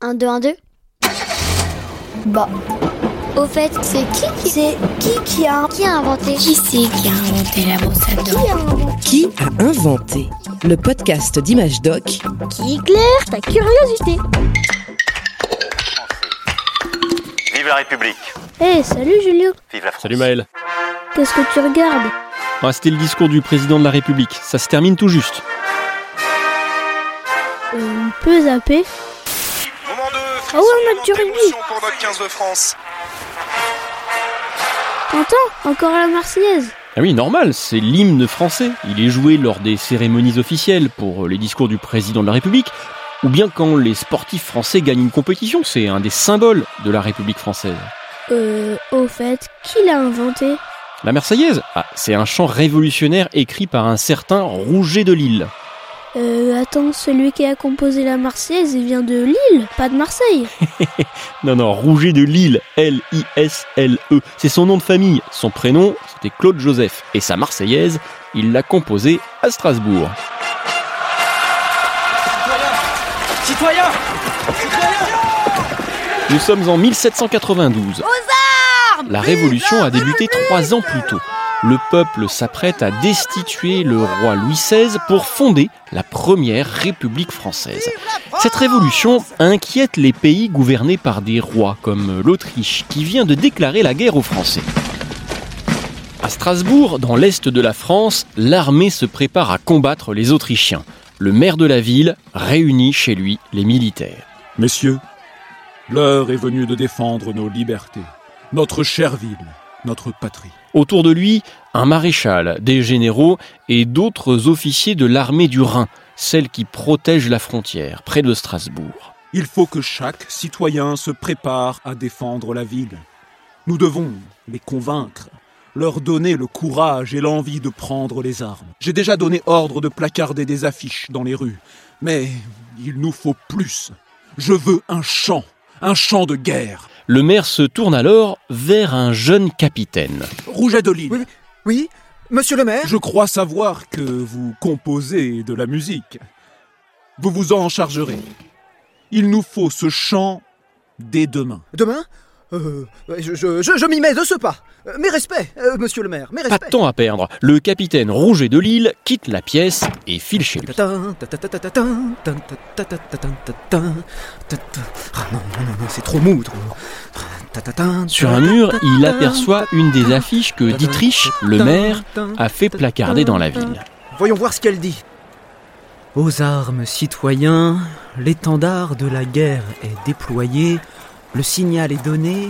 1, 2, 1, 2 Bah. Au fait, c'est qui qui c'est qui qui a qui a inventé? Qui c'est qui a inventé la brosse à Qui dents a inventé? Qui a inventé Le podcast d'Image Doc? Qui éclaire ta curiosité? Vive la République. Eh, salut Julien Vive la France. Salut Maël. Qu'est-ce que tu regardes? Ah, C'était le discours du président de la République. Ça se termine tout juste. euh, On peut zapper. Moment 2, Du rugby. pour notre 15 de France. T'entends Encore la Marseillaise Ah oui, normal, c'est l'hymne français. Il est joué lors des cérémonies officielles pour les discours du président de la République, ou bien quand les sportifs français gagnent une compétition. C'est un des symboles de la République française. Euh, au fait, qui l'a inventé? La Marseillaise? Ah, C'est un chant révolutionnaire écrit par un certain Rouget de Lille. Euh, attends, celui qui a composé la Marseillaise, il vient de Lille, pas de Marseille. Non, non, Rouget de Lille, L-I-S-L-E. C'est son nom de famille. Son prénom, c'était Claude Joseph. Et sa Marseillaise, il l'a composée à Strasbourg. Citoyens Nous sommes en 1792. La révolution a débuté trois ans plus tôt. Le peuple s'apprête à destituer le roi Louis XVI pour fonder la première République française. Cette révolution inquiète les pays gouvernés par des rois comme l'Autriche qui vient de déclarer la guerre aux Français. À Strasbourg, dans l'est de la France, l'armée se prépare à combattre les Autrichiens. Le maire de la ville réunit chez lui les militaires. Messieurs, l'heure est venue de défendre nos libertés, notre chère ville, notre patrie. Autour de lui, un maréchal, des généraux et d'autres officiers de l'armée du Rhin, celle qui protège la frontière, près de Strasbourg. Il faut que chaque citoyen se prépare à défendre la ville. Nous devons les convaincre, leur donner le courage et l'envie de prendre les armes. J'ai déjà donné ordre de placarder des affiches dans les rues, mais il nous faut plus. Je veux un chant, un chant de guerre. Le maire se tourne alors vers un jeune capitaine. Rouget de Lille. Oui, Oui, monsieur le maire Je crois savoir que vous composez de la musique. Vous vous en chargerez. Il nous faut ce chant dès demain. Demain? Euh, Je, je, je, je m'y mets de ce pas. Euh, Mes respects, euh, monsieur le maire, mes Pas respects. de temps à perdre. Le capitaine Rouget de Lille quitte la pièce et file chez lui. Ah non, non, non, non, c'est trop mou, trop Sur un mur, il aperçoit une des affiches que Dietrich, le maire, a fait placarder dans la ville. Voyons voir ce qu'elle dit. Aux armes, citoyens, l'étendard de la guerre est déployé, le signal est donné,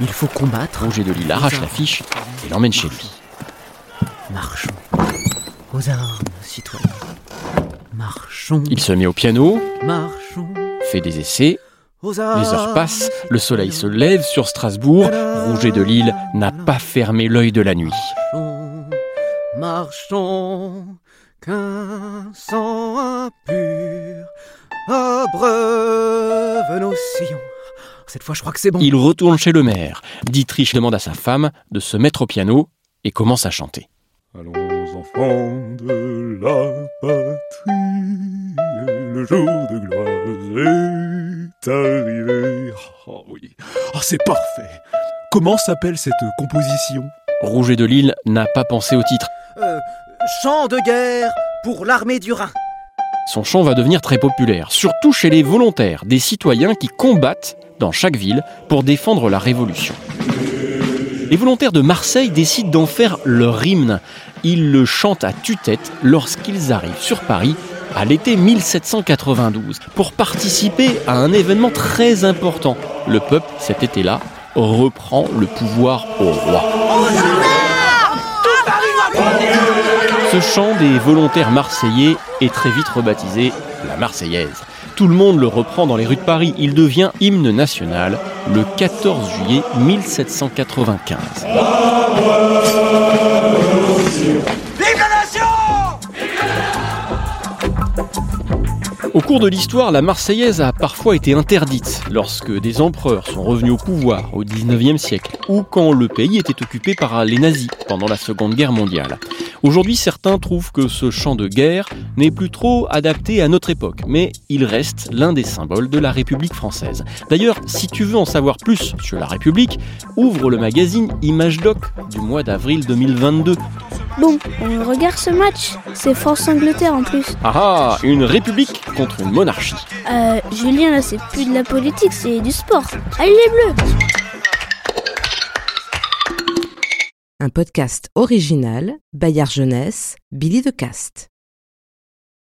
il faut combattre. Rouget de Lille arrache l'affiche et l'emmène chez lui. Marchons. Aux armes, citoyens. Marchons. Il se met au piano, Marchons. fait des essais. Les heures passent, le soleil se lève sur Strasbourg, Rouget de Lille n'a pas fermé l'œil de la nuit. Marchons, marchons, qu'un sang impur abreuve nos sillons. Cette fois, je crois que c'est bon. Il retourne chez le maire. Dietrich demande à sa femme de se mettre au piano et commence à chanter. Allons enfants de la patrie, le jour de gloire est arrivé. Oh oui, oh, c'est parfait. Comment s'appelle cette composition? Rouget de Lille n'a pas pensé au titre. Euh, chant de guerre pour l'armée du Rhin. Son chant va devenir très populaire, surtout chez les volontaires, des citoyens qui combattent dans chaque ville pour défendre la Révolution. Les volontaires de Marseille décident d'en faire leur hymne. Ils le chantent à tue-tête lorsqu'ils arrivent sur Paris à l'été 1792 pour participer à un événement très important. Le peuple, cet été-là, reprend le pouvoir au roi. Ce chant des volontaires marseillais est très vite rebaptisé la Marseillaise. Tout le monde le reprend dans les rues de Paris. Il devient hymne national le 14 juillet 1795. Au cours de l'histoire, la Marseillaise a parfois été interdite lorsque des empereurs sont revenus au pouvoir au 19e siècle ou quand le pays était occupé par les nazis pendant la Seconde Guerre mondiale. Aujourd'hui, certains trouvent que ce chant de guerre n'est plus trop adapté à notre époque, mais il reste l'un des symboles de la République française. D'ailleurs, si tu veux en savoir plus sur la République, ouvre le magazine Image Doc du mois d'avril 2022. Bon, on regarde ce match. C'est France-Angleterre en plus. Ah ah, une république contre une monarchie. Euh, Julien, là, c'est plus de la politique, c'est du sport. Allez les bleus Un podcast original, Bayard Jeunesse, Billy de Cast.